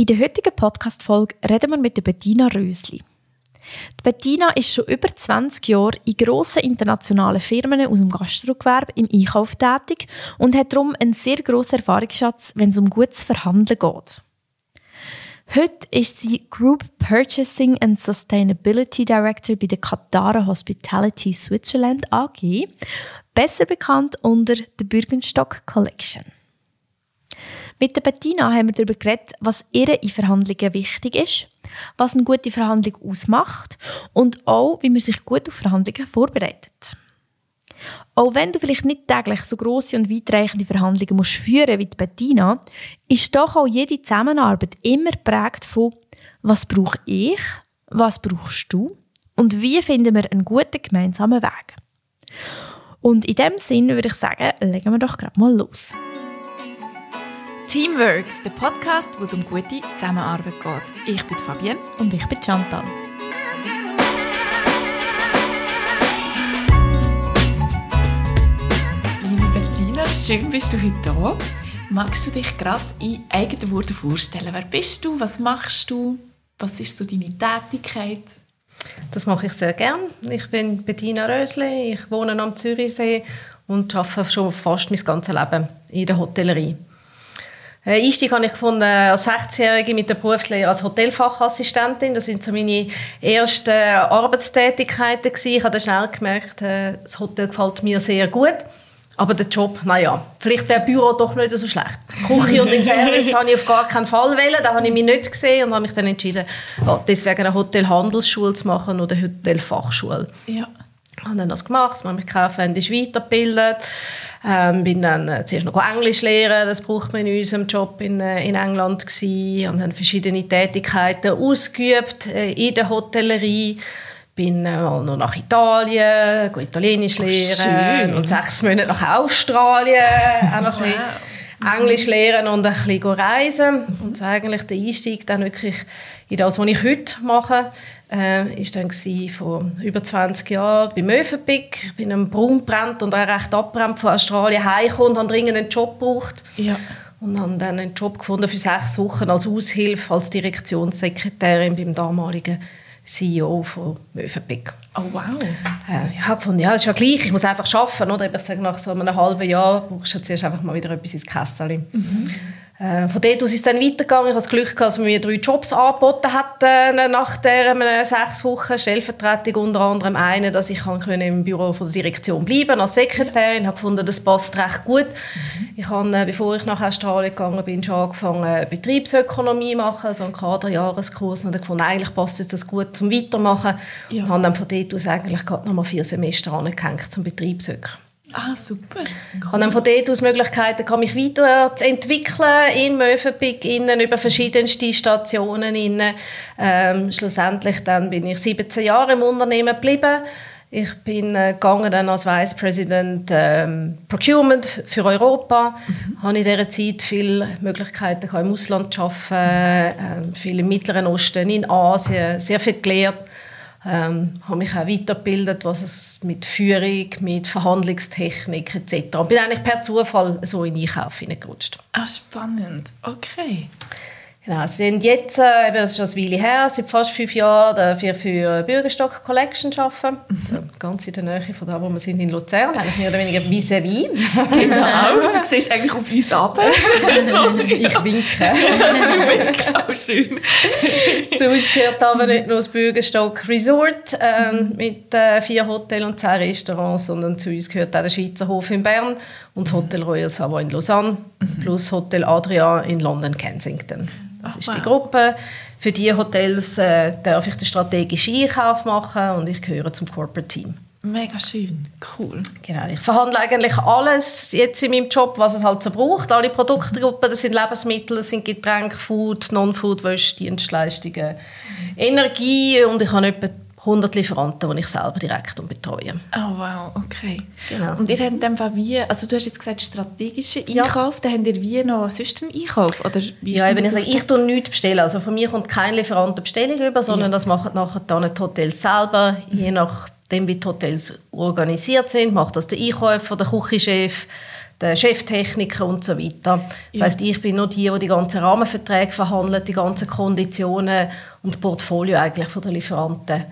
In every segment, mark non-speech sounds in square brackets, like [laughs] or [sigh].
In der heutigen Podcast-Folge reden wir mit der Bettina Rösli. Die Bettina ist schon über 20 Jahre in grossen internationalen Firmen aus dem Gastrogewerbe im Einkauf tätig und hat darum einen sehr grossen Erfahrungsschatz, wenn es um gutes Verhandeln geht. Heute ist sie Group Purchasing and Sustainability Director bei der Katara Hospitality Switzerland AG, besser bekannt unter der Bürgenstock Collection. Mit der Bettina haben wir darüber geredet, was ihr in Verhandlungen wichtig ist, was eine gute Verhandlung ausmacht und auch, wie man sich gut auf Verhandlungen vorbereitet. Auch wenn du vielleicht nicht täglich so grosse und weitreichende Verhandlungen musst führen wie die Bettina, ist doch auch jede Zusammenarbeit immer geprägt von «Was brauche ich?», «Was brauchst du?» und «Wie finden wir einen guten gemeinsamen Weg?» Und in dem Sinne würde ich sagen, legen wir doch gerade mal los. Teamworks, der Podcast, wo es um gute Zusammenarbeit geht. Ich bin Fabienne. Und ich bin Chantal. Liebe Bettina, schön bist du heute da. Magst du dich gerade in eigenen Worten vorstellen? Wer bist du? Was machst du? Was ist so deine Tätigkeit? Das mache ich sehr gern. Ich bin Bettina Rösli, ich wohne am Zürichsee und arbeite schon fast mein ganzes Leben in der Hotellerie. Äh, Einstieg habe ich gefunden als 16-Jährige mit der Berufslehre als Hotelfachassistentin. Das sind so meine ersten Arbeitstätigkeiten gewesen. Ich habe dann schnell gemerkt, äh, das Hotel gefällt mir sehr gut. Aber der Job, naja, vielleicht wäre Büro doch nicht so schlecht. Küche und den Service habe ich auf gar keinen Fall wählen. Da habe ich mich nicht gesehen und habe mich dann entschieden, deswegen eine Hotelhandelsschule zu machen oder eine Hotelfachschule. Ja. Ich habe dann das gemacht, habe mich kaufmännisch weitergebildet ähm, bin dann äh, zuerst noch Englisch lernen, das braucht man in unserem Job in, äh, in England gewesen. und dann verschiedene Tätigkeiten ausgeübt äh, in der Hotellerie. Bin äh, mal noch nach Italien, Italienisch oh, und sechs Monate nach Australien auch noch [laughs] wow. ein bisschen Englisch lernen und ein bisschen reisen. Und so eigentlich der Einstieg dann wirklich in das, was ich heute mache äh, ist dann vor über 20 Jahren bei Mövenpick. Ich bin einem Braun brennt und auch recht abbrennt von Australien heimgekommen und habe dringend einen Job gebraucht. Ja. Und habe dann einen Job gefunden für sechs Wochen als Aushilfe, als Direktionssekretärin beim damaligen CEO von Mövenpick. Oh wow. Äh, ich habe gefunden, ja, ist ja gleich, ich muss einfach arbeiten. Oder? Ich sage, nach so einem halben Jahr brauchst du zuerst einfach mal wieder etwas ins Kessel. Mhm. Äh, von dort aus ist es dann weitergegangen. Ich hatte das Glück, dass man mir drei Jobs angeboten hat äh, nach der äh, sechs Wochen Stellvertretung. Unter anderem einen, dass ich im Büro von der Direktion bleiben als Sekretärin. Ich habe gefunden, das passt recht gut. Mhm. Ich habe, bevor ich nach Australien gegangen bin, schon angefangen Betriebsökonomie zu machen, so einen Kaderjahreskurs. Und ich gefunden, eigentlich passt das gut zum Weitermachen. Ja. Und habe dann von dort aus eigentlich gerade noch mal vier Semester angehängt zum Betriebsökonomie. Ah, super. Cool. Und dann von dort aus Möglichkeiten, kann mich weiterentwickeln in Mövenpick, innen, über verschiedenste Stationen. Innen. Ähm, schlussendlich dann bin ich 17 Jahre im Unternehmen geblieben. Ich bin äh, gegangen dann als Vice President ähm, Procurement für Europa. Mhm. Habe in dieser Zeit viele Möglichkeiten im Ausland zu arbeiten, äh, viel im Mittleren Osten, in Asien, sehr viel gelernt ähm, habe mich auch weitergebildet, was es mit Führung, mit Verhandlungstechnik etc. Und bin eigentlich per Zufall so in Einkauf hineingerutscht. Ah, spannend. Okay. Genau, sie sind jetzt, äh, das ist schon eine Weile her, seit fast fünf Jahren dafür für Bürgerstock Collection arbeiten. Mhm. Ganz in der Nähe von da, wo wir sind in Luzern, eigentlich mehr oder weniger vis-à-vis. [laughs] Genau, du siehst eigentlich auf uns ab. [laughs] ich winke. [laughs] du winkst auch schön. Zu uns gehört aber nicht nur das Bürgerstock Resort äh, mit äh, vier Hotels und zehn Restaurants, sondern zu uns gehört auch der Schweizer Hof in Bern und das Hotel Royal Savoy in Lausanne mhm. plus Hotel Adria in London Kensington. Das ist die Gruppe. Für diese Hotels äh, darf ich den strategischen Einkauf machen und ich gehöre zum Corporate Team. Mega schön, cool. Genau, ich verhandle eigentlich alles jetzt in meinem Job, was es halt so braucht. Alle Produktgruppen, das sind Lebensmittel, das sind Getränke, Food, Non-Food, Wäsche, Dienstleistungen, Energie und ich habe etwa 100 Lieferanten, die ich selber direkt betreue. Oh wow, okay. Genau. Und ihr habt dann wie, also du hast jetzt gesagt strategischen Einkauf, ja. dann habt ihr wie noch sonst einen Einkauf? Oder wie ja, wenn ich sage, ich tue nichts bestellen. Also von mir kommt kein Lieferant eine Bestellung über, sondern ja. das machen nachher dann die Hotels selber, je nachdem wie die Hotels organisiert sind, macht das der Einkäufer, der Küchenchef, der Cheftechniker und so weiter. Das ja. heißt, ich bin nur die, die die ganzen Rahmenverträge verhandelt, die ganzen Konditionen und das Portfolio eigentlich von den Lieferanten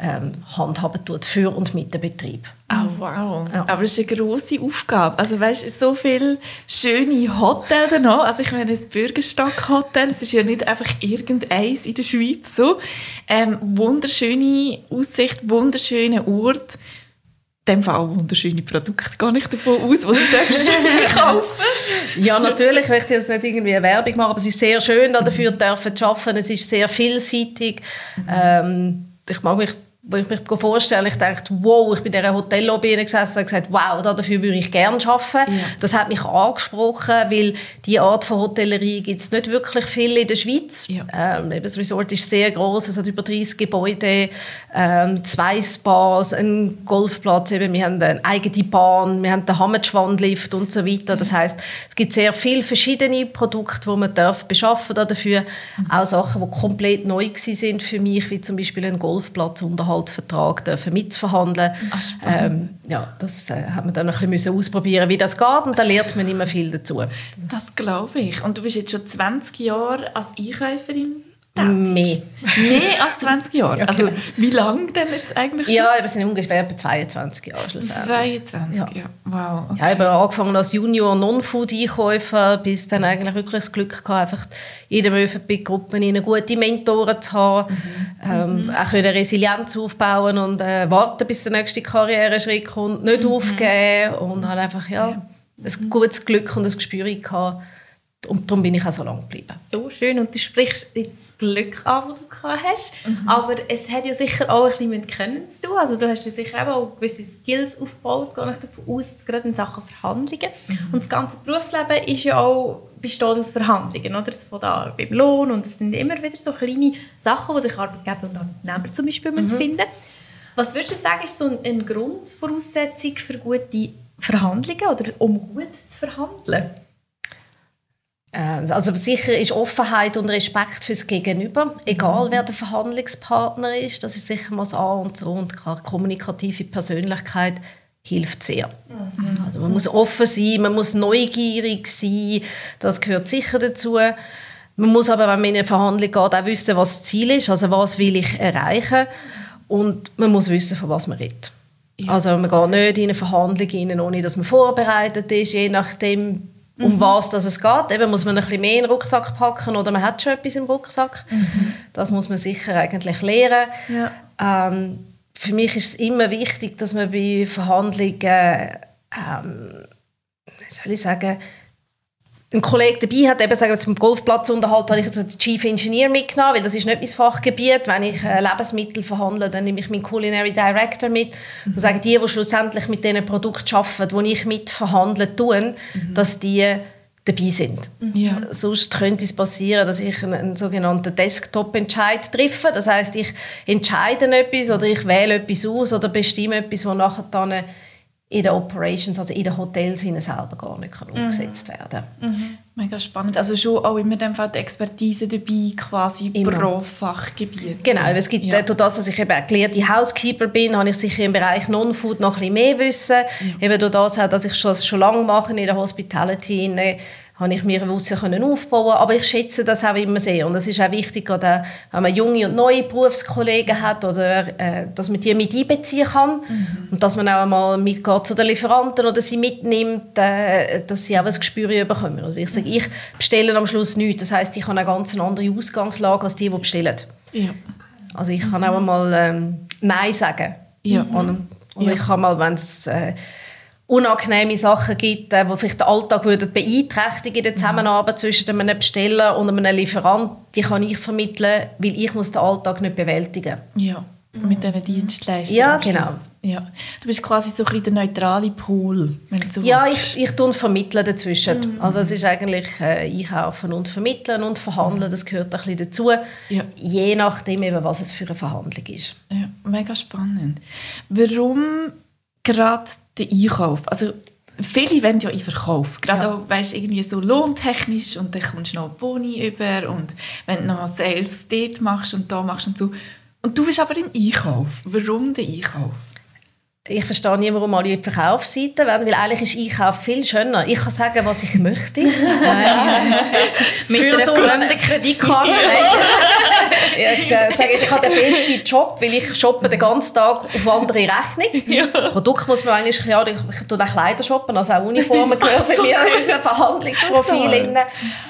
ähm, handhaben tut für und mit dem Betrieb. Oh, wow. Ja. Aber es ist eine grosse Aufgabe. Also weißt, so viele schöne Hotels noch. Also ich meine, das Bürgerstock-Hotel, es ist ja nicht einfach irgendeins in der Schweiz so. Ähm, wunderschöne Aussicht, wunderschöner Ort. In dem Fall auch wunderschöne Produkte, gehe ich davon aus, die du [laughs] kaufen Ja, natürlich, ich möchte jetzt nicht irgendwie eine Werbung machen, aber es ist sehr schön, dafür zu arbeiten. Es ist sehr vielseitig. Mhm. Ähm, ich mag mich wo ich mich vorstelle, ich dachte, wow, ich bin in dieser Hotellobby gesessen und gesagt, wow, dafür würde ich gerne arbeiten. Ja. Das hat mich angesprochen, weil diese Art von Hotellerie gibt es nicht wirklich viel in der Schweiz. Ja. Ähm, das Resort ist sehr groß, es hat über 30 Gebäude, ähm, zwei Spas, einen Golfplatz, eben, wir haben eine eigene Bahn, wir haben den Hammerschwandlift und so weiter. Das heißt, es gibt sehr viele verschiedene Produkte, die man darf beschaffen dafür. Mhm. Auch Sachen, die komplett neu sind für mich, wie zum Beispiel ein Golfplatz unterhalb Unterhaltsvertrag dürfen mitzuverhandeln. ähm, ja, das äh, hat man dann ein bisschen ausprobieren, wie das geht und da lernt man immer viel dazu. Das glaube ich. Und du bist jetzt schon 20 Jahre als Einkäuferin Mehr. Mehr als 20 Jahre? [laughs] Ja, also wie lange denn jetzt eigentlich schon? Ja, wir sind ungefähr bei 22 Jahre 22, ja. ja. Wow. Okay. Ja, ich habe angefangen als Junior Non-Food-Einkäufer, bis dann eigentlich wirklich das Glück gehabt, einfach in der Möwenpick-Gruppe gute Mentoren zu haben, mhm. Ähm, mhm. auch können Resilienz aufbauen und äh, warten, bis der nächste Karriereschritt kommt, nicht mhm. aufgeben und habe einfach ja, ja. ein gutes Glück und ein Gespür gehabt, und darum bin ich auch so lange geblieben. So schön. Und du sprichst jetzt das Glück an, das du gehabt hast. Mhm. Aber es hat ja sicher auch ein bisschen mit Können zu tun. Also du hast ja sicher auch gewisse Skills aufgebaut, gehe ich davon aus, gerade in Sachen Verhandlungen. Mhm. Und das ganze Berufsleben ist ja auch besteht aus Verhandlungen, oder? Von da beim Lohn und es sind immer wieder so kleine Sachen, die sich Arbeitgeber und Arbeitnehmer zum Beispiel mhm. finden Was würdest du sagen, ist so eine Grundvoraussetzung für gute Verhandlungen oder um gut zu verhandeln? Äh, also sicher ist Offenheit und Respekt fürs Gegenüber, egal wer der Verhandlungspartner ist, das ist sicher mal das A und so und klar, kommunikative Persönlichkeit hilft sehr. Mhm. Also man muss offen sein, man muss neugierig sein, das gehört sicher dazu. Man muss aber, wenn man in eine Verhandlung geht, auch wissen, was das Ziel ist, also was will ich erreichen und man muss wissen, von was man redet. Ja. Also man geht nicht in eine Verhandlung rein, ohne dass man vorbereitet ist, je nachdem, um mhm. was das es geht. Eben muss man ein bisschen mehr in den Rucksack packen oder man hat schon etwas im Rucksack. Mhm. Das muss man sicher eigentlich lernen. Ja. Ähm, für mich ist es immer wichtig, dass man bei Verhandlungen, ähm, wie soll ich sagen, ein Kollege dabei hat, eben sagen wir zum Golfplatz unterhalten, habe ich den Chief Engineer mitgenommen, weil das ist nicht mein Fachgebiet. Wenn ich äh, Lebensmittel verhandle, dann nehme ich meinen Culinary Director mit. Mhm. Und sage, die, die schlussendlich mit diesen Produkten arbeiten, die ich mitverhandeln tue, mhm. dass die dabei sind. Ja. Sonst könnte es passieren, dass ich einen, einen sogenannten Desktop-Entscheid treffe. Das heißt, ich entscheide etwas oder ich wähle etwas aus oder bestimme etwas, was nachher dann in den Operations, also in den Hotels selber gar nicht kann mhm. umgesetzt werden mhm. Mega spannend. Also schon auch immer dem Fall die Expertise dabei, quasi immer. pro Fachgebiet. Genau, es gibt, ja. durch das, dass ich eben erklärte Housekeeper bin, habe ich sicher im Bereich Non-Food noch ein bisschen mehr Wissen. Ja. Eben durch das, dass ich das schon lange mache in der Hospitality, habe ich mir Wissen können aufbauen aber ich schätze das auch immer sehr und es ist auch wichtig, gerade wenn man junge und neue Berufskollegen hat oder äh, dass man die mit einbeziehen kann mhm. und dass man auch einmal mitgeht zu den Lieferanten oder sie mitnimmt, äh, dass sie auch ein Gespür bekommen. Und ich sage, ich bestelle am Schluss nichts, das heißt, ich habe eine ganz andere Ausgangslage als die, die bestellen. Ja. Also ich kann auch einmal ähm, Nein sagen. Ja. Und, und ja. ich kann mal, wenn es äh, unangenehme Sachen gibt, äh, die vielleicht den Alltag würden beeinträchtigen in der Zusammenarbeit zwischen einem Besteller und einem Lieferant, die kann ich vermitteln, weil ich muss den Alltag nicht bewältigen Ja, mit diesen Dienstleistungen. Ja, genau. Ja. Du bist quasi so ein der neutrale Pool, so Ja, ich, ich tue vermitteln dazwischen. Mhm. Also es ist eigentlich äh, Einkaufen und Vermitteln und Verhandeln, das gehört ein bisschen dazu, ja. je nachdem, eben, was es für eine Verhandlung ist. Ja, mega spannend. Warum gerade der Einkauf. Also viele wollen ja in Verkauf. Gerade ja. auch, weißt, irgendwie so lohntechnisch und dann kommst du noch Boni über und wenn du noch Sales dort machst und da machst und so. Und du bist aber im Einkauf. Warum der Einkauf? Ich verstehe nie, warum alle in die Verkaufsseite wollen, weil eigentlich ist Einkauf viel schöner. Ich kann sagen, was ich möchte. [laughs] Mit einer so eine Kreditkarte. [laughs] ich äh, sage, ich habe den besten Job, weil ich shoppe den ganzen Tag auf andere Rechnung. Ja. Produkt muss man eigentlich, ja, ich, ich tue auch Kleider shoppen, also auch Uniformen [laughs] gehören bei mir in unser Verhandlungsprofil.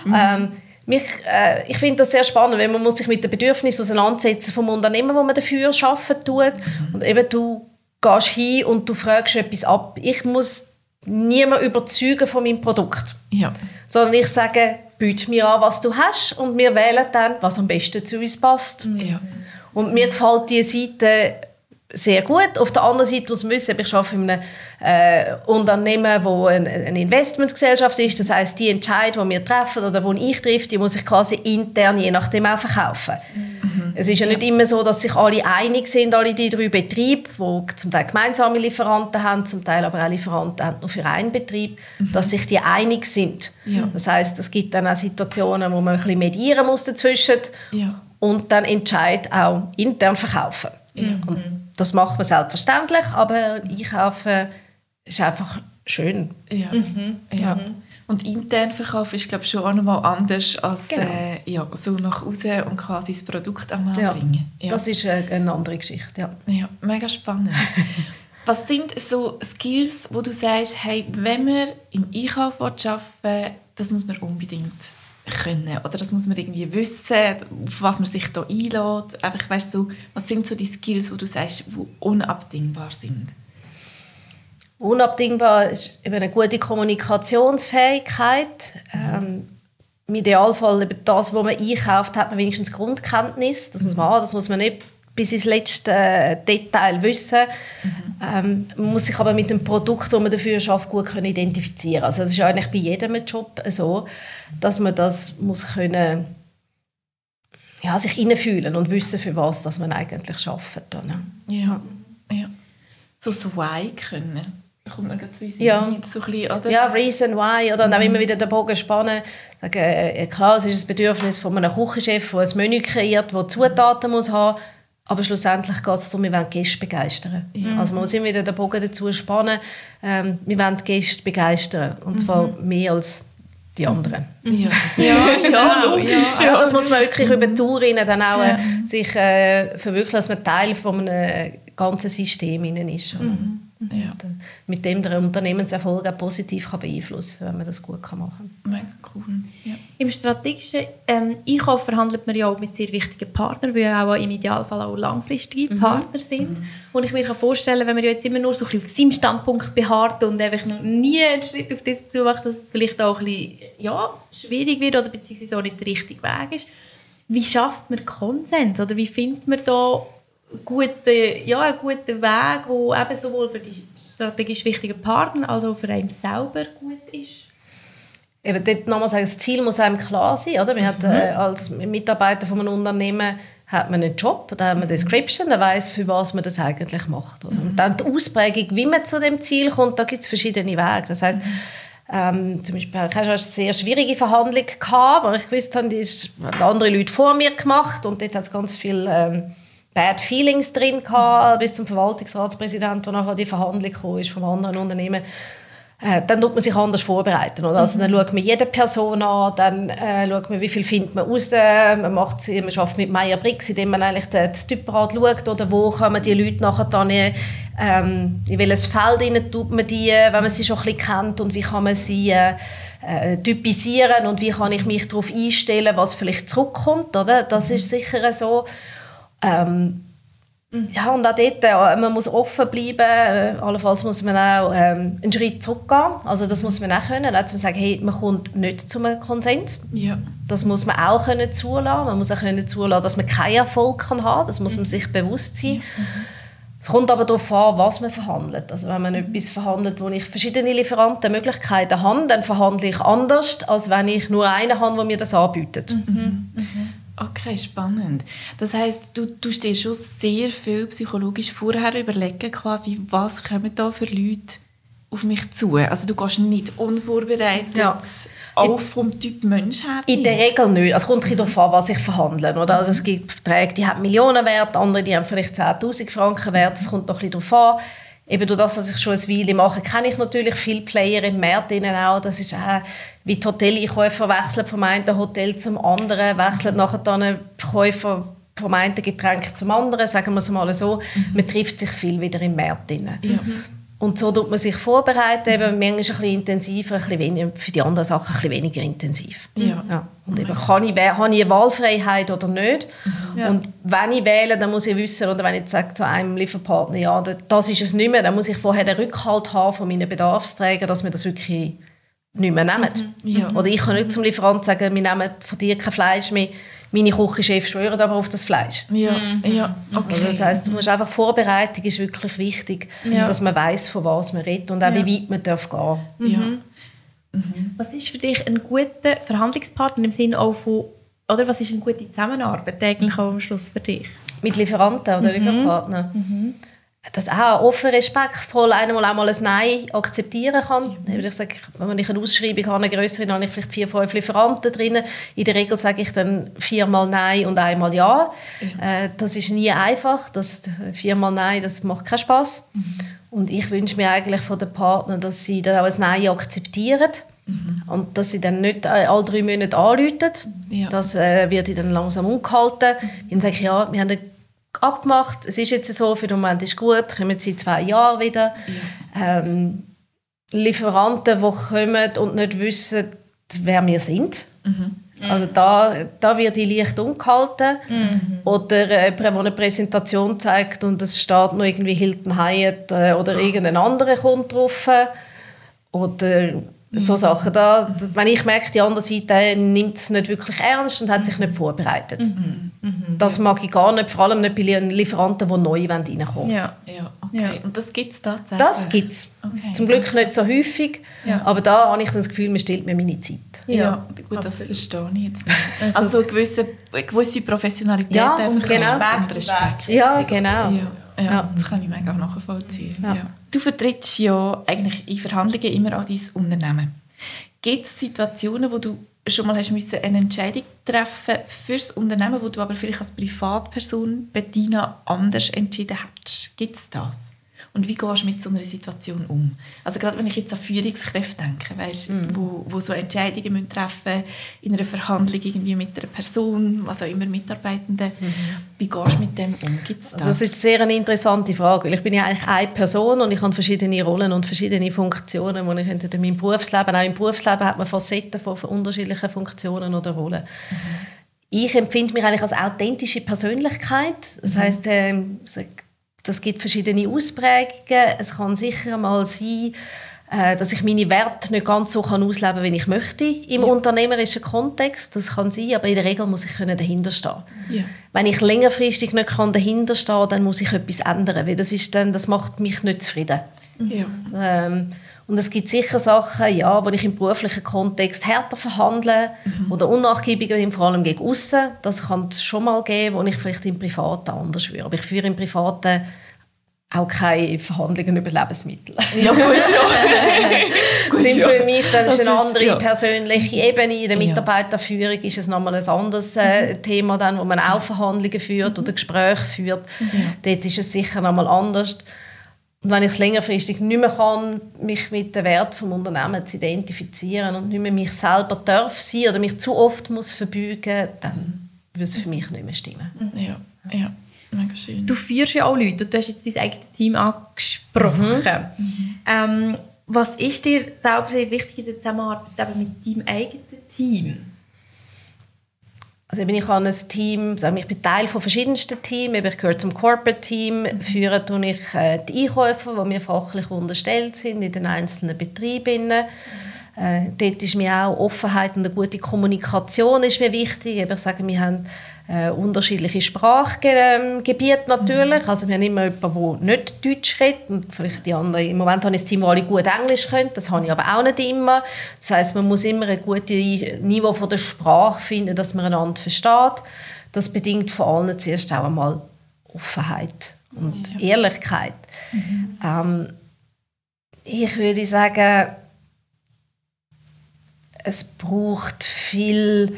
Mhm. Ähm, mich, äh, ich finde das sehr spannend, weil man muss sich mit den Bedürfnissen auseinandersetzen vom Unternehmen, wo man dafür arbeiten tut. Und eben du gehst hin und du fragst etwas ab. Ich muss niemand überzeugen von meinem Produkt. Ja. Sondern ich sage, biete mir an, was du hast und wir wählen dann, was am besten zu uns passt. Ja. Und mir gefällt diese Seite sehr gut. Auf der anderen Seite muss man wissen, ich arbeite in einem äh, Unternehmen, wo ein, eine Investmentgesellschaft ist. Das heißt, die Entscheidung, die wir treffen oder die ich treffe, die muss ich quasi intern je nachdem auch verkaufen. Mhm. Es ist ja nicht immer so, dass sich alle einig sind, alle die drei Betriebe, die zum Teil gemeinsame Lieferanten haben, zum Teil aber auch Lieferanten haben nur für einen Betrieb, mhm. dass sich die einig sind. Ja. Das heißt, es gibt dann auch Situationen, wo man ein bisschen medieren muss dazwischen ja. und dann Entscheid auch intern verkaufen. Ja. Das macht man selbstverständlich, aber einkaufen ist einfach schön. Ja. Mhm. ja. Und intern Verkauf ist glaube ich schon auch nochmal anders als genau. äh, ja, so nach außen und quasi das Produkt am ja. bringen. Ja. Das ist äh, eine andere Geschichte, ja. Ja, mega spannend. [laughs] Was sind so Skills, wo du sagst, hey, wenn man im Einkauf arbeiten das muss man unbedingt können oder das muss man irgendwie wissen, auf was man sich da einlädt. Einfach, weißt du, was sind so die Skills, wo du sagst, die unabdingbar sind? Unabdingbar ist eben eine gute Kommunikationsfähigkeit. Ähm, Im Idealfall eben das, was man einkauft, hat man wenigstens Grundkenntnis. Das muss man das muss man nicht bis ins letzte Detail wissen. Mhm. Ähm, man muss sich aber mit dem Produkt, das man dafür schafft, gut können identifizieren. Also das ist eigentlich bei jedem Job so, dass man das muss können ja, sich hineinfühlen und wissen, für was dass man eigentlich schafft. Ne? Ja. ja. So das Why können kommt man zu ja. so ein bisschen, oder? Ja, Reason Why. Oder mhm. dann immer wieder den Bogen spannen. Sagen, äh, klar, es ist das Bedürfnis von einem Küchenchef, der ein Menü kreiert, das Zutaten muss haben aber schlussendlich geht es darum, wir wollen Gäste begeistern. Mhm. Also man muss immer wieder den Bogen dazu spannen. Ähm, wir wollen Gäste begeistern. Und zwar mhm. mehr als die anderen. Ja, [laughs] ja, ja, logisch. Ja. das muss man wirklich über die Tour dann auch ja. sich äh, verwirklichen, dass man Teil von einem ganzen System ist. Mhm. Ja. Äh, mit dem der Unternehmenserfolg auch positiv kann beeinflussen kann, wenn man das gut kann machen kann. Mega cool. Ja. Im strategischen ähm, Einkauf verhandelt man ja auch mit sehr wichtigen Partnern, die ja auch im Idealfall auch langfristige mhm. Partner sind. Mhm. Und ich mir vorstellen kann wenn man jetzt immer nur so ein bisschen auf seinem Standpunkt beharrt und einfach noch nie einen Schritt auf das zu macht, dass es vielleicht auch ein bisschen ja, schwierig wird oder beziehungsweise auch nicht der richtige Weg ist. Wie schafft man Konsens oder wie findet man da guten, ja, einen guten Weg, der eben sowohl für die strategisch wichtigen Partner als auch für einen selber gut ist. Eben dort nochmal sagen, das Ziel muss einem klar sein. Oder? Man hat, mhm. äh, als Mitarbeiter von einem Unternehmen hat man einen Job, da hat man eine Description, der weiß, für was man das eigentlich macht. Oder? Und dann die Ausprägung, wie man zu dem Ziel kommt, da gibt es verschiedene Wege. Das heißt, ähm, zum Beispiel hatte ich eine sehr schwierige Verhandlung, gehabt, weil ich wusste, die ist andere Leute vor mir gemacht und dort hat es ganz viel ähm, Bad Feelings drin gehabt, bis zum Verwaltungsratspräsidenten, der nachher die Verhandlung ist vom anderen Unternehmen. Äh, dann tut man sich anders vorbereiten. Oder? Also, dann schaut man jede Person an, dann äh, schaut man, wie viel findet man raus. Man, macht, man arbeitet mit Meyer Briggs, indem man eigentlich das Typrat schaut, oder wo kann man die Leute nachher dann ähm, in welches Feld rein tut man die, wenn man sie schon ein bisschen kennt und wie kann man sie äh, äh typisieren und wie kann ich mich darauf einstellen, was vielleicht zurückkommt. Oder? Das ist sicher so. Ähm, ja, und auch dort, äh, man muss offen bleiben, äh, allenfalls muss man auch ähm, einen Schritt zurückgehen, also das muss man auch können, auch zu sagen, hey, man kommt nicht zu einem Konsens. Ja. Das muss man auch können zulassen, man muss auch können zulassen, dass man keinen Erfolg kann haben, das muss man mhm. sich bewusst sein. Mhm. Es kommt aber darauf an, was man verhandelt. Also wenn man etwas verhandelt, wo ich verschiedene Lieferanten Möglichkeiten habe, dann verhandle ich anders, als wenn ich nur einen habe, der mir das anbietet. Mhm. Mhm. Okay, spannend. Das heißt, du tust dir schon sehr viel psychologisch vorher überlegen, quasi, was kommen da für Leute auf mich zu. Also du gehst nicht unvorbereitet ja. auch vom Typ Mensch her. In der Regel nicht. Also, es kommt mhm. darauf an, was ich verhandle. Oder? Also es gibt Verträge, die haben Millionen Wert, andere die haben vielleicht 10'000 Franken Wert. Es kommt noch ein bisschen darauf an. Eben durch das, dass ich schon ein Weile mache, kenne ich natürlich viele Player im Markt auch. Das ist auch, wie die Hoteleinkäufer wechseln vom einen Hotel zum anderen, wechseln nachher dann Verkäufer vom einen Getränk zum anderen, sagen wir es mal so. Mhm. Man trifft sich viel wieder im Markt. Ja. Und so tut man sich vorbereiten, eben manchmal ein bisschen intensiver, ein bisschen weniger, für die anderen Sachen ein bisschen weniger intensiv. Ja. ja. Und eben, kann ich, habe ich eine Wahlfreiheit oder nicht? Ja. Und wenn ich wähle, dann muss ich wissen, oder wenn ich sage zu einem Lieferpartner, ja, das ist es nicht mehr, dann muss ich vorher den Rückhalt haben von meinen Bedarfsträgern, dass wir das wirklich nicht mehr nehmen. Mhm. Ja. Oder ich kann nicht zum Lieferanten sagen, wir nehmen von dir kein Fleisch mehr, meine Küchenchefs schwören aber auf das Fleisch. Ja, mhm. ja. Okay. Also das heisst, du musst einfach Vorbereitung ist wirklich wichtig, ja. dass man weiß, von was man redet und auch ja. wie weit man darf gehen. Ja. Mhm. Mhm. Was ist für dich ein guter Verhandlungspartner im Sinne auch von, oder was ist eine gute Zusammenarbeit eigentlich auch am Schluss für dich? Mit Lieferanten oder mhm. Lieferpartnern? Mhm dass auch offen, respektvoll einmal auch mal ein Nein akzeptieren kann. Ich sage, wenn ich eine Ausschreibung habe, eine größere, dann habe ich vielleicht vier, fünf Lieferanten drin. In der Regel sage ich dann viermal Nein und einmal Ja. Mhm. Äh, das ist nie einfach. Das, viermal Nein, das macht keinen Spaß. Mhm. Und ich wünsche mir eigentlich von den Partnern, dass sie dann auch ein Nein akzeptieren. Mhm. Und dass sie dann nicht äh, alle drei Monate anrufen. Ja. Das äh, wird dann langsam umgehalten. Mhm. Dann sage ich, ja, wir haben eine abgemacht. Es ist jetzt so, für den Moment ist gut, kommen sie in zwei Jahren wieder. Ja. Ähm, Lieferanten, die kommen und nicht wissen, wer wir sind. Mhm. Also da, da wird die leicht umgehalten. Mhm. Oder jemand, der eine Präsentation zeigt und es steht noch irgendwie Hilton Hyatt äh, oder irgendein anderer kommt drauf. Oder so mhm. Sachen. Da, wenn ich merke, die andere Seite nimmt es nicht wirklich ernst und hat sich nicht vorbereitet. Mhm. Mhm. Das mag ich gar nicht, vor allem nicht bei Lieferanten, die neu reinkommen Ja, ja, okay. Ja. Und das gibt es tatsächlich? Das gibt es. Okay. Zum Glück nicht so häufig, ja. aber da habe ich das Gefühl, man stellt mir meine Zeit. Ja, ja gut, das verstehe ich jetzt nicht. [laughs] Also, also eine gewisse, gewisse Professionalität, ja, einfach genau. Respekt, Respekt. Ja, genau. Ja, ja, Das kann ich mega nachvollziehen. Ja. Du vertrittst ja eigentlich in Verhandlungen immer auch dein Unternehmen. Gibt es Situationen, wo du schon mal hast müssen eine Entscheidung treffen fürs Unternehmen, wo du aber vielleicht als Privatperson Bettina anders entschieden hättest? Gibt es das? Und wie gehst du mit so einer Situation um? Also gerade wenn ich jetzt an Führungskräfte denke, weißt, mm. wo, wo so Entscheidungen müssen treffen in einer Verhandlung irgendwie mit einer Person, was auch immer Mitarbeitenden, mm. wie gehst du mit dem um? Gibt's das? das ist sehr eine interessante Frage, weil ich bin ja eigentlich eine Person und ich habe verschiedene Rollen und verschiedene Funktionen, die ich in meinem Berufsleben, auch im Berufsleben hat man Facetten von, unterschiedlichen Funktionen oder Rollen. Mm. Ich empfinde mich eigentlich als authentische Persönlichkeit. Das mhm. heißt, äh, das gibt verschiedene Ausprägungen. Es kann sicher mal sein, äh, dass ich meine Werte nicht ganz so kann ausleben kann, wie ich möchte im ja. unternehmerischen Kontext. Das kann sein, aber in der Regel muss ich dahinter stehen. Ja. Wenn ich längerfristig nicht kann dahinter stehen, dann muss ich etwas ändern, weil das ist dann, das macht mich nicht zufrieden. Ja. Ähm, und es gibt sicher Sachen, ja, wo ich im beruflichen Kontext härter verhandle mhm. oder unnachgiebiger bin, vor allem gegen außen. Das kann es schon mal geben, wo ich vielleicht im Privaten anders würde. Aber ich führe im Privaten auch keine Verhandlungen über Lebensmittel. Ja, gut, ja. [laughs] sind für mich dann ist eine andere ja. persönliche Ebene. In der Mitarbeiterführung ist es nochmal ein anderes äh, mhm. Thema, dann, wo man auch Verhandlungen führt oder Gespräche führt. Mhm. Dort ist es sicher nochmal anders. Und wenn ich es längerfristig nicht mehr kann, mich mit dem Wert des Unternehmens zu identifizieren und nicht mehr mich selber darf sein oder mich zu oft muss verbeugen, dann würde es für mich nicht mehr stimmen. Ja, ja. Mega schön. Du führst ja auch Leute, du hast jetzt dein eigenes Team angesprochen. Mhm. Ähm, was ist dir selber sehr wichtig in der Zusammenarbeit mit deinem eigenen Team? Also ich habe ein Team, ich bin Teil von verschiedensten Teams, ich gehöre zum Corporate-Team, mhm. führe tue ich äh, die Einkäufer, die mir fachlich unterstellt sind in den einzelnen Betrieben. Mhm. Äh, dort ist mir auch Offenheit und eine gute Kommunikation ist mir wichtig. Ich sage, wir haben äh, unterschiedliche Sprachgebiete natürlich. Mhm. Also wir haben immer jemanden, der nicht Deutsch redet und vielleicht die anderen. Im Moment habe ich ein Team, das alle gut Englisch können. Das habe ich aber auch nicht immer. Das heißt, man muss immer ein gutes Niveau von der Sprache finden, dass man einander versteht. Das bedingt vor allem zuerst auch einmal Offenheit und ja. Ehrlichkeit. Mhm. Ähm, ich würde sagen, es braucht viel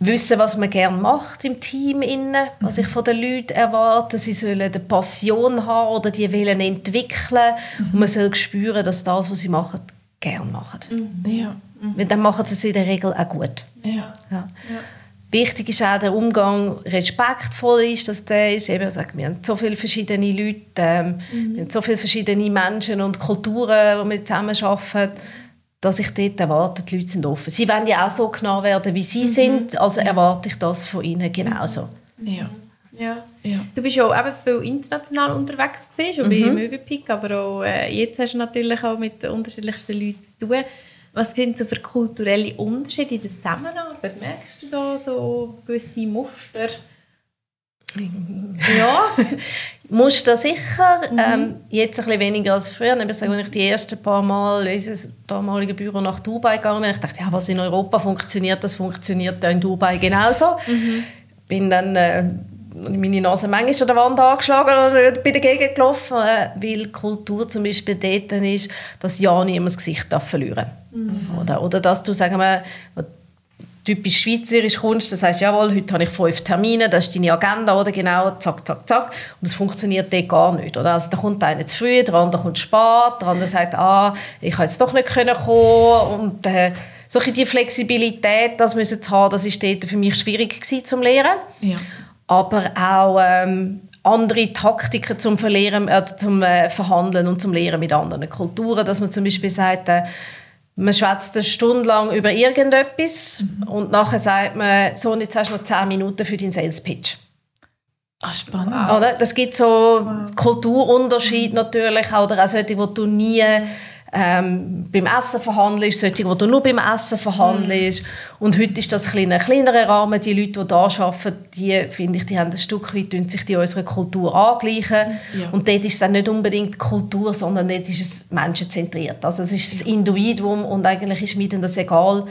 wissen, was man gerne macht im Team innen, was ich von den Leuten erwarte. Sie sollen eine Passion haben oder die wollen entwickeln mhm. und man soll spüren, dass das, was sie machen, gerne machen. Mhm. Ja. Mhm. Weil dann machen sie es in der Regel auch gut. Ja. Ja. Wichtig ist auch der Umgang respektvoll ist, dass der ist. Eben, sag, wir haben so viele verschiedene Leute, ähm, mhm. wir haben so viele verschiedene Menschen und Kulturen, die wir zusammen arbeiten dass ich dort erwarte, die Leute sind offen. Sie wollen ja auch so genommen werden, wie sie mhm. sind, also erwarte ich das von ihnen genauso. Ja. Ja. ja. Du bist ja auch eben viel international unterwegs gewesen, schon mhm. bei Möbelpick, aber auch äh, jetzt hast du natürlich auch mit unterschiedlichsten Leuten zu tun. Was sind so für kulturelle Unterschiede in der Zusammenarbeit? Merkst du da so gewisse Muster? [laughs] ja, [laughs] Muster sicher. Mhm. Ähm, jetzt ein bisschen weniger als früher. Ich sage, wenn ich die ersten paar Mal in unser damaliges Büro nach Dubai gegangen bin, ich dachte, ja, was in Europa funktioniert, das funktioniert in Dubai genauso. Mhm. Bin dann äh, meine Nase manchmal an der Wand angeschlagen oder bei der Gegend gelaufen, äh, weil Kultur zum Beispiel dort ist, dass ja niemand das Gesicht verlieren darf. Mhm. Oder, oder dass du, sagen wir, typisch schweizerisch kommst, das heißt, jawohl, heute habe ich fünf Termine, das ist deine Agenda, oder genau, zack, zack, zack. Und das funktioniert dort gar nicht, oder? Also da kommt einer zu früh, der andere kommt spät, der andere sagt, ah, ich kann jetzt doch nicht können kommen und äh, solche die Flexibilität, das müssen zu haben, das ist dort für mich schwierig gewesen zum Lehren. Ja. Aber auch ähm, andere Taktiken zum Verlehren, äh, zum äh, Verhandeln und zum Lehren mit anderen Kulturen, dass man zum Beispiel sagt, äh, man schwätzt eine Stunde lang über irgendetwas mhm. und nachher sagt man, so, und jetzt hast du noch zehn Minuten für deinen Sales Pitch. Ach, spannend. Oder? Das gibt so wow. Kulturunterschied natürlich, oder auch solche, wo du nie ähm, beim Essen verhandelst, solche, die du nur beim Essen verhandelst. Mhm. Und heute ist das ein, ein kleinerer Rahmen. Die Leute, die hier arbeiten, die, finde ich, die haben ein Stück weit sich die unserer Kultur angleichen. Ja. Und dort ist es dann nicht unbedingt Kultur, sondern dort ist es menschenzentriert. Also es ist das Individuum und eigentlich ist mir das egal,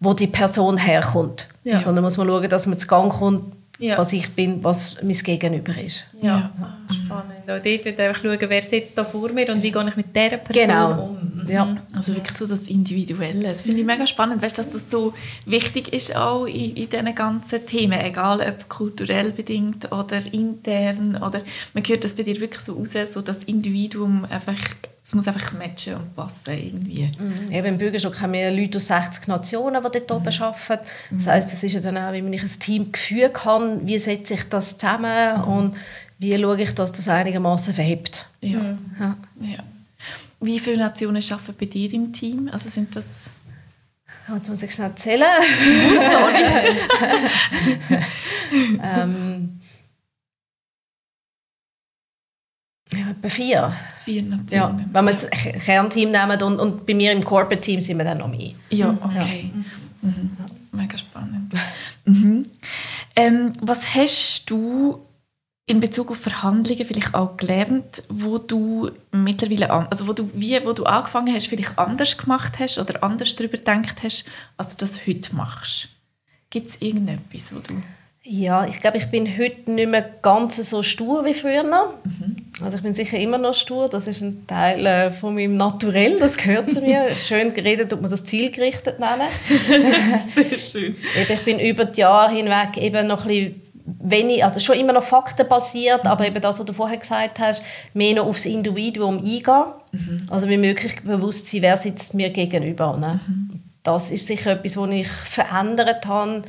wo die Person herkommt. Ja. Sondern muss man schauen, dass man zu Gang kommt, ja. was ich bin, was mein Gegenüber ist. Ja, ja. spannend. Auch dort wird einfach schauen, wer sitzt da vor mir und wie gehe ich mit dieser Person genau. um. Ja. Mhm. Also wirklich so das Individuelle. Das finde ich mega spannend, weißt, dass das so wichtig ist auch in, in diesen ganzen Themen, egal ob kulturell bedingt oder intern oder man hört das bei dir wirklich so raus, so das Individuum einfach es muss einfach matchen und passen irgendwie. Mhm. Eben Im Bürgerstock haben wir Leute aus 60 Nationen, die dort mhm. oben arbeiten. Das heisst, das ist ja dann auch, wie man ein Team geführt kann, wie setze ich das zusammen mhm. und wie schaue ich, dass das einigermaßen verhebt. Ja. ja. ja. Wie viele Nationen arbeiten bei dir im Team? Also sind das... Jetzt muss ich schnell zählen. [laughs] ähm, Ja, etwa vier. Vier Nationen. Ja, wenn wir das Kernteam nehmen und, und bei mir im Corporate-Team sind wir dann noch mehr. Ja, okay. Ja. Mhm. Mega spannend. mhm. ähm, was hast du in Bezug auf Verhandlungen vielleicht auch gelernt, wo du mittlerweile, an, also wo du, wie, wo du angefangen hast, vielleicht anders gemacht hast oder anders darüber gedacht hast, als du das heute machst? Gibt es irgendetwas, wo du... Ja, ich glaube, ich bin heute nicht mehr ganz so stur wie früher. Mhm. Also ich bin sicher immer noch stur. Das ist ein Teil äh, von meinem Naturell. Das gehört zu mir. [laughs] schön geredet, tut man das zielgerichtet nennen. [laughs] Sehr schön. ich bin über die Jahre hinweg eben noch ein bisschen wenig, also schon immer noch faktenbasiert, aber eben das, was du vorher gesagt hast, mehr noch aufs Individuum eingehen. Mhm. Also wie möglich bewusst sein, wer sitzt mir gegenüber. Ne? Mhm. Das ist sicher etwas, was ich verändert habe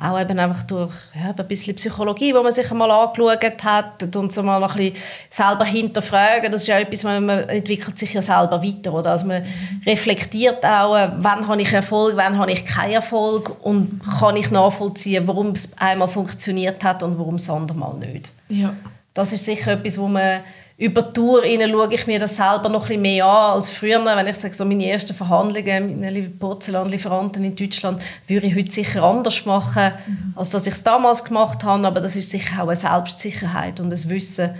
auch eben einfach durch ja, ein bisschen Psychologie, wo man sich einmal angeschaut hat und so mal ein bisschen selber hinterfragen. Das ist ja etwas, man entwickelt sich ja selber weiter. Oder? Also man reflektiert auch, wann habe ich Erfolg, wann habe ich keinen Erfolg und kann ich nachvollziehen, warum es einmal funktioniert hat und warum es andermal nicht. Ja. Das ist sicher etwas, wo man über die Tour schaue ich mir das selber noch ein mehr an als früher. Wenn ich sage, so meine ersten Verhandlungen mit Porzellanlieferanten in Deutschland, würde ich heute sicher anders machen, mhm. als dass ich es damals gemacht habe. Aber das ist sicher auch eine Selbstsicherheit und ein Wissen,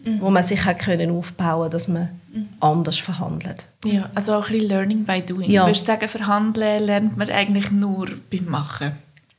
mhm. wo man sich hat können aufbauen dass man mhm. anders verhandelt. Ja, also auch ein bisschen Learning by Doing. Ja. Würdest du sagen, Verhandeln lernt man eigentlich nur beim Machen?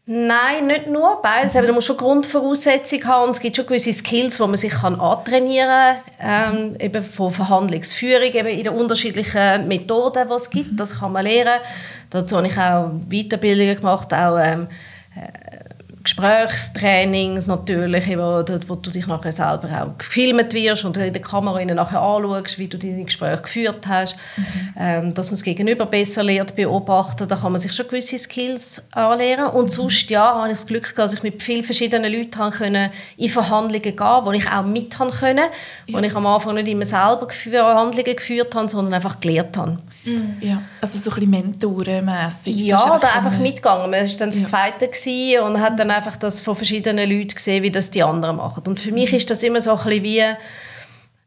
Nein, nicht nur beides. Man muss schon Grundvoraussetzungen haben es gibt schon gewisse Skills, die man sich kann antrainieren kann. Ähm, eben von Verhandlungsführung, eben in den unterschiedlichen Methoden, die es gibt. Das kann man lernen. Dazu habe ich auch Weiterbildungen gemacht, auch ähm, äh, Gesprächstrainings natürlich, wo, wo du dich nachher selber auch gefilmt wirst und in der Kamera nachher anschaust, wie du deine Gespräche geführt hast, mhm. ähm, dass man das Gegenüber besser lernt beobachten, da kann man sich schon gewisse Skills anlernen und mhm. sonst ja, habe ich das Glück gehabt, dass ich mit vielen verschiedenen Leuten können in Verhandlungen gehen, wo ich auch mit haben können, ja. wo ich am Anfang nicht immer selber Verhandlungen geführt habe, sondern einfach gelernt habe. Mhm. Ja, also so ein bisschen mentorenmässig. Ja, da einfach mitgegangen. Man war dann das ja. Zweite und hat dann einfach das von verschiedenen Leuten gesehen, wie das die anderen machen. Und für mich ist das immer so ein bisschen wie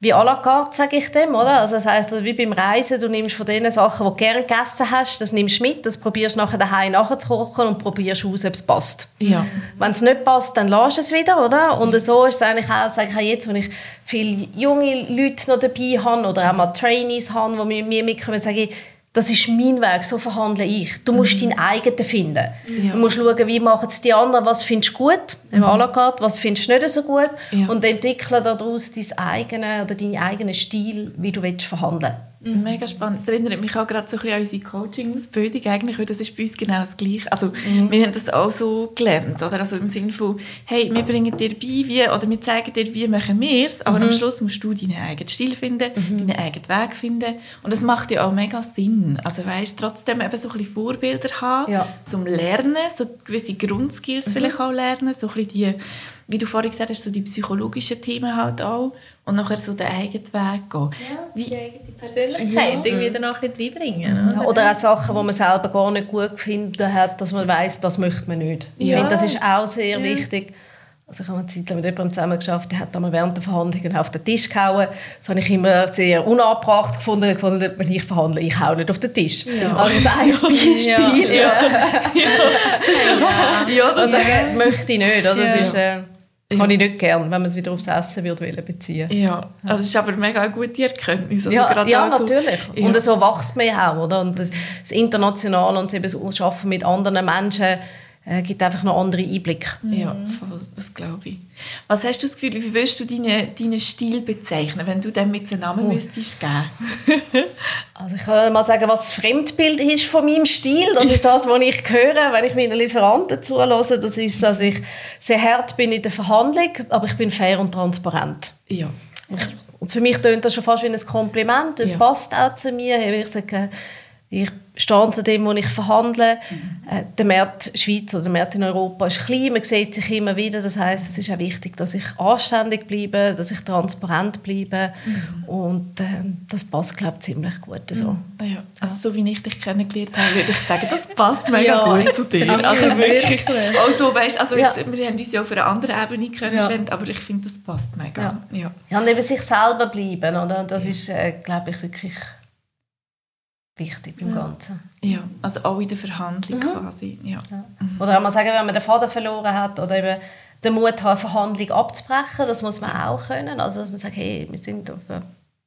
wie à la carte, sage ich dem, oder? Also das heisst, wie beim Reisen, du nimmst von den Sachen, die du gerne gegessen hast, das nimmst mit, das probierst nachher daheim nachzukochen und probierst aus, ob es passt. Ja. Wenn es nicht passt, dann lässt es wieder, oder? Und so ist es eigentlich auch, sage ich auch jetzt, wenn ich viele junge Leute noch dabei habe oder auch mal Trainees habe, die mit mir mitkommen, sage ich, das ist mein Weg, so verhandle ich. Du musst mhm. deinen eigenen finden. Ja. Du musst schauen, wie machen es die anderen, was findest du gut, im mhm. Carte, was findest du nicht so gut ja. und entwickle daraus deinen eigenen oder deinen eigenen Stil, wie du willst verhandeln willst. Mhm. Mega spannend. Das erinnert mich auch gerade so ein bisschen an unsere Coaching-Ausbildung eigentlich, weil das ist bei uns genau das Gleiche. Also mhm. wir haben das auch so gelernt, oder? Also im Sinne von, hey, wir bringen dir bei, wie, oder wir zeigen dir, wie machen wir es, aber mhm. am Schluss musst du deinen eigenen Stil finden, mhm. deinen eigenen Weg finden und das macht ja auch mega Sinn. Also weißt, trotzdem eben so ein bisschen Vorbilder haben, ja. zum Lernen, so gewisse Grundskills mhm. vielleicht auch lernen, so ein bisschen die wie du vorhin gesagt hast, so die psychologischen Themen halt auch und nachher so den eigenen Weg gehen. Ja, wie, die eigene Persönlichkeit ja. irgendwie dann auch reinbringen. Oder? Ja, oder auch Sachen, die man selber gar nicht gut gefunden hat, dass man weiß, das möchte man nicht. Ja. Ich finde, das ist auch sehr wichtig. Also ich habe eine Zeit lang mit jemandem zusammen geschafft, der hat einmal während der Verhandlungen auf den Tisch gehauen. Das habe ich immer sehr unangebracht gefunden. gefunden wenn ich verhandle, ich haue nicht auf den Tisch. Ja. Also das ein Beispiel. Ja. [laughs] Ja. Ja. ja. das also, möchte ich nicht. Oder? Das ist, äh, ja. Habe ich nicht gern, wenn man es wieder aufs Essen würde beziehen Ja, also es ist aber mega eine gute Erkenntnis. Also ja, ja so, natürlich. Ja. Und so wächst man ja auch. Oder? Und das, das Internationale und das Arbeiten mit anderen Menschen äh, gibt einfach noch andere Einblicke. Ja, voll, das glaube ich. Was hast du das Gefühl, wie würdest du deinen, deinen Stil bezeichnen, wenn du dem mit einem Namen oh. müsstest geben? [laughs] [laughs] also ich kann mal sagen, was das Fremdbild ist von meinem Stil. Das ist das, was ich höre, wenn ich meinen Lieferanten zulasse. Das ist, dass ich sehr hart bin in der Verhandlung, aber ich bin fair und transparent. Ja. und für mich tönt das schon fast wie ein Kompliment. Es ja. passt auch zu mir. Ich sage, ich stehe zu dem, wo ich verhandle. Mhm. Äh, der Markt Schweiz oder der Markt in Europa ist klein, man sieht sich immer wieder. Das heißt, es ist auch wichtig, dass ich anständig bleibe, dass ich transparent bleibe mhm. und äh, das passt, glaube ich, ziemlich gut so. Mhm. Ja. Also so wie ich dich kennengelernt habe, würde ich sagen, das passt mega ja, gut zu dir. Also wirklich. Also, weißt, also jetzt, ja. wir haben uns ja auf einer anderen Ebene kennengelernt, aber ich finde, das passt mega. Ja. Ja. und eben sich selber bleiben, oder? das ist, äh, glaube ich, wirklich wichtig beim ja. Ganzen. Ja, also auch in der Verhandlung mhm. quasi. Ja. ja. Mhm. Oder wenn man sagen, wenn man den Faden verloren hat oder eben den Mut hat, eine Verhandlung abzubrechen, das muss man auch können. Also dass man sagt, hey, wir sind auf,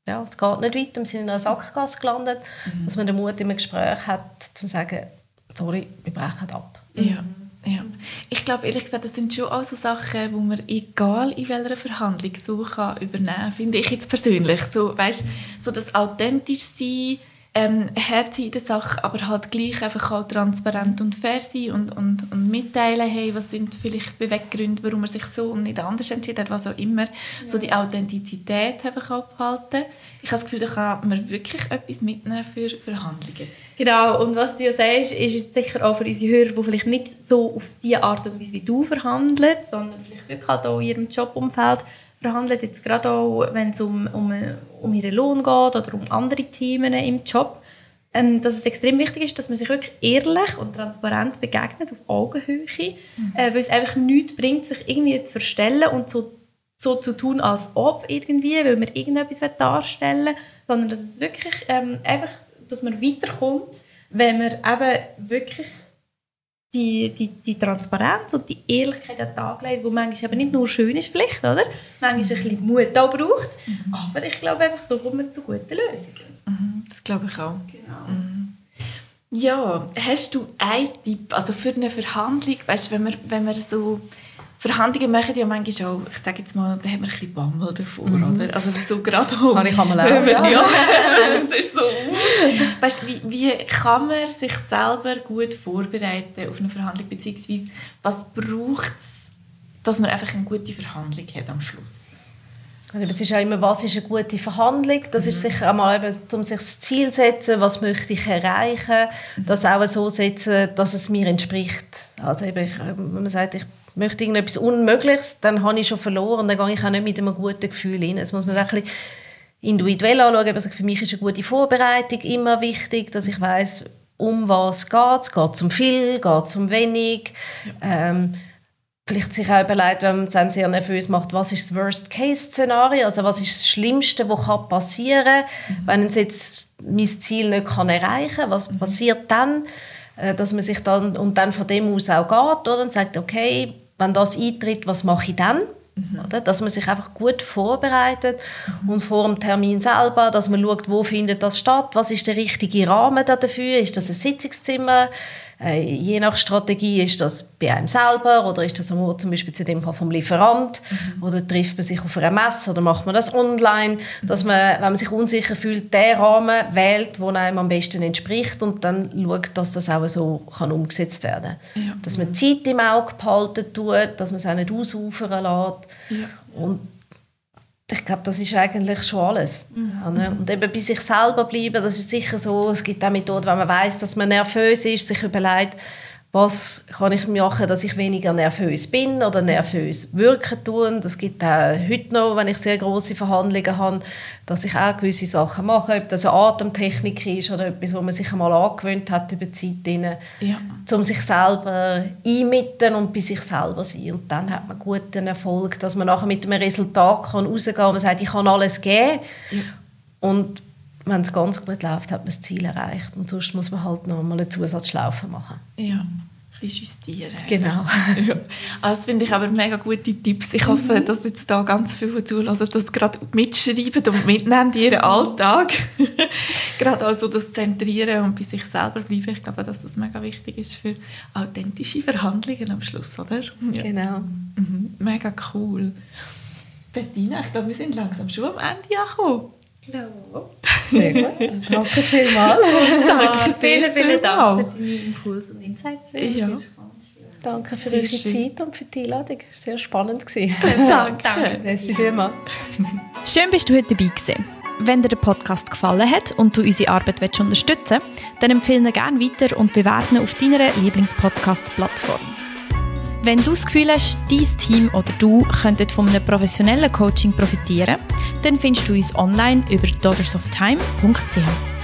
ja, es geht nicht weiter, wir sind in einer Sackgasse gelandet. Mhm. Dass man den Mut im Gespräch hat, zu sagen, sorry, wir brechen ab. Ja. Ja. Ich glaube, ehrlich gesagt, das sind schon auch so Sachen, die man egal in welcher Verhandlung so kann übernehmen kann, finde ich jetzt persönlich. So, weißt, so das authentisch sein, ähm, hart in der Sache, aber halt gleich einfach auch transparent und fair sein und, und, und mitteilen, hey, was sind vielleicht Beweggründe, warum man sich so und nicht anders entschieden hat, was auch immer. Ja. So die Authentizität einfach abhalten. Ich habe das Gefühl, da kann man wirklich etwas mitnehmen für Verhandlungen. Genau, und was du ja sagst, ist sicher auch für unsere Hörer, die vielleicht nicht so auf die Art und Weise wie du verhandeln, sondern vielleicht wirklich halt auch in ihrem Jobumfeld verhandelt, jetzt gerade auch, wenn es um, um, um ihren Lohn geht oder um andere Themen im Job, ähm, dass es extrem wichtig ist, dass man sich wirklich ehrlich und transparent begegnet, auf Augenhöhe, mhm. äh, weil es einfach nichts bringt, sich irgendwie zu verstellen und so, so zu tun, als ob irgendwie, weil man irgendetwas darstellen will, sondern dass es wirklich ähm, einfach, dass man weiterkommt, wenn man eben wirklich die, die, die Transparenz und die Ehrlichkeit an den Tag legt, die manchmal eben nicht nur schön ist vielleicht, oder? Manchmal ein bisschen Mut auch braucht. Mhm. Aber ich glaube einfach, so kommt man zu guten Lösungen. Mhm, das glaube ich auch. Genau. Mhm. Ja, hast du einen Tipp, also für eine Verhandlung, weißt, wenn man, wenn man so Verhandlungen machen ja manchmal auch, ich sage jetzt mal, da haben wir ein bisschen Bammel davor, mhm. oder? Also so gerade auch. Kann ich einmal auch, ja. ja. [laughs] das ist so. Weißt, wie, wie kann man sich selber gut vorbereiten auf eine Verhandlung, beziehungsweise was braucht es, dass man einfach eine gute Verhandlung hat am Schluss? Also, es ist ja immer, was ist eine gute Verhandlung? Das mhm. ist sicher einmal eben, um sich das Ziel zu setzen, was möchte ich erreichen, mhm. das auch so setzen, dass es mir entspricht. Also eben, wenn man sagt, ich möchte irgendetwas Unmögliches, dann habe ich schon verloren, dann gehe ich auch nicht mit einem guten Gefühl rein. Das muss man ein bisschen individuell anschauen. Also für mich ist eine gute Vorbereitung immer wichtig, dass ich weiß, um was geht es. Geht es um viel, geht es um wenig? Ja. Ähm, vielleicht sich auch überlegt, wenn man es sehr nervös macht, was ist das Worst-Case-Szenario? Also was ist das Schlimmste, was passieren kann, mhm. wenn es jetzt mein Ziel nicht kann erreichen kann? Was mhm. passiert dann? Äh, dass man sich dann und dann von dem aus auch geht oder? und sagt, okay, wenn das eintritt, was mache ich dann? Mhm. Oder? Dass man sich einfach gut vorbereitet mhm. und vor dem Termin selber, dass man schaut, wo findet das statt, was ist der richtige Rahmen dafür, ist das ein Sitzungszimmer, je nach Strategie ist das bei einem selber oder ist das zum Beispiel zu dem Fall vom Lieferant mhm. oder trifft man sich auf einer Messe oder macht man das online, dass man, wenn man sich unsicher fühlt, den Rahmen wählt, der einem am besten entspricht und dann schaut, dass das auch so kann umgesetzt werden kann. Ja. Dass man Zeit im Auge behalten tut, dass man es auch nicht ausufern lässt. Ja. Und ich glaube, das ist eigentlich schon alles. Mhm. Und eben bei sich selber bleiben, das ist sicher so. Es gibt auch Methoden, wenn man weiß, dass man nervös ist, sich überlegt, was kann ich machen, dass ich weniger nervös bin oder nervös wirken tue. Das gibt auch heute noch, wenn ich sehr große Verhandlungen habe, dass ich auch gewisse Sachen mache, ob das eine Atemtechnik ist oder etwas, wo man sich einmal angewöhnt hat über die Zeit, ja. um sich selber einmitten und bei sich selber sein. Und dann hat man guten Erfolg, dass man nachher mit einem Resultat kann rausgehen kann und man sagt, ich kann alles geben. Ja. Und wenn es ganz gut läuft, hat man das Ziel erreicht. Und sonst muss man halt noch mal eine Zusatzschlaufe machen. Ja, ein justieren. Genau. [laughs] ja. Also das finde ich aber mega gute Tipps. Ich hoffe, mhm. dass jetzt da ganz viele zulassen, das gerade mitschreiben und mitnehmen in ihren Alltag. [laughs] gerade also das Zentrieren und bei sich selber bleiben. Ich glaube, dass das mega wichtig ist für authentische Verhandlungen am Schluss, oder? Ja. Genau. Mhm. Mega cool. Bettina, ich glaube, wir sind langsam schon am Ende angekommen. Genau. Sehr gut. [laughs] Danke vielmals. Danke vielen, vielen Dank für deine Impulse und Insights. Ja. Danke für Sehr eure schön. Zeit und für die Einladung. Sehr spannend gewesen. [laughs] Danke. Danke. Merci vielmals. [laughs] Schön bist du heute dabei gewesen. Wenn dir der Podcast gefallen hat und du unsere Arbeit unterstützen willst, dann empfehle ihn gerne weiter und bewerte ihn auf deiner Lieblingspodcast-Plattform. Wenn du das Gefühl hast, dein Team oder du könntet von einem professionellen Coaching profitieren, dann findest du uns online über daughtersofttime.ch.